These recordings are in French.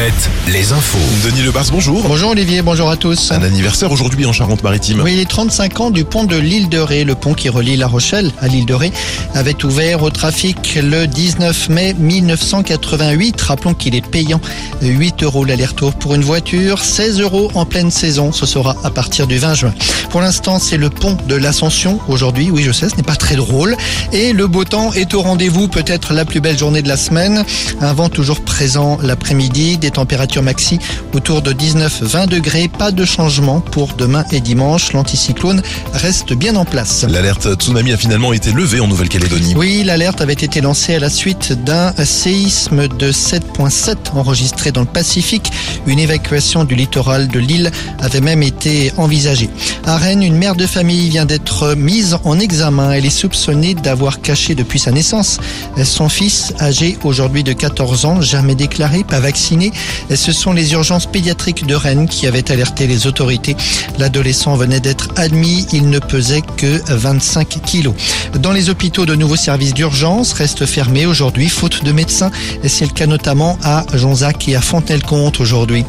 Alouette, les infos. Denis Lebars, bonjour. Bonjour Olivier, bonjour à tous. Un anniversaire aujourd'hui en Charente-Maritime. Oui, les 35 ans du pont de l'île de Ré, le pont qui relie La Rochelle à l'île de Ré, avait ouvert au trafic le 19 mai 1988. Rappelons qu'il est payant 8 euros l'aller-retour pour une voiture, 16 euros en pleine saison. Ce sera à partir du 20 juin. Pour l'instant, c'est le pont de l'Ascension aujourd'hui. Oui, je sais, ce n'est pas très drôle. Et le beau temps est au rendez-vous, peut-être la plus belle journée de la semaine. Un vent toujours présent l'après-midi, des températures maxi autour de 19-20 degrés. Pas de changement pour demain et dimanche. L'anticyclone reste bien en place. L'alerte tsunami a finalement été levée en Nouvelle-Calédonie. Oui, l'alerte avait été lancée à la suite d'un séisme de 7.7 enregistré dans le Pacifique. Une évacuation du littoral de l'île avait même été envisagée. À Rennes, une mère de famille vient d'être mise en examen. Elle est soupçonnée d'avoir caché depuis sa naissance son fils, âgé aujourd'hui de 14 ans, jamais déclaré, pas vacciné. Ce sont les urgences pédiatriques de Rennes qui avaient alerté les autorités. L'adolescent venait d'être admis, il ne pesait que 25 kilos. Dans les hôpitaux, de nouveaux services d'urgence restent fermés aujourd'hui, faute de médecins. C'est le cas notamment à Jonzac et à Fontenay-le-Comte aujourd'hui.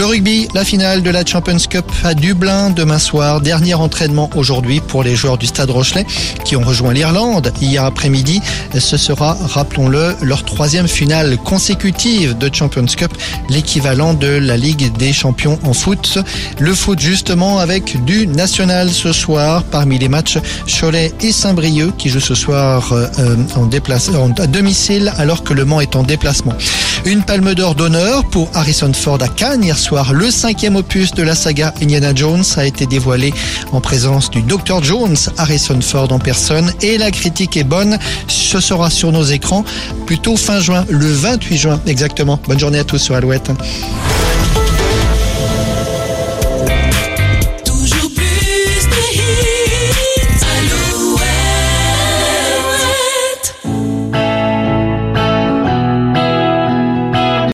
Le rugby, la finale de la Champions Cup à Dublin demain soir. Dernier entraînement aujourd'hui pour les joueurs du Stade Rochelet qui ont rejoint l'Irlande hier après-midi. Ce sera, rappelons-le, leur troisième finale consécutive de Champions Cup, l'équivalent de la Ligue des champions en foot. Le foot justement avec du national ce soir parmi les matchs Cholet et Saint-Brieuc qui jouent ce soir euh, en déplace, à domicile alors que Le Mans est en déplacement. Une palme d'or d'honneur pour Harrison Ford à Cannes hier Le cinquième opus de la saga Indiana Jones a été dévoilé en présence du Dr Jones, Harrison Ford en personne. Et la critique est bonne. Ce sera sur nos écrans plutôt fin juin, le 28 juin exactement. Bonne journée à tous sur Alouette.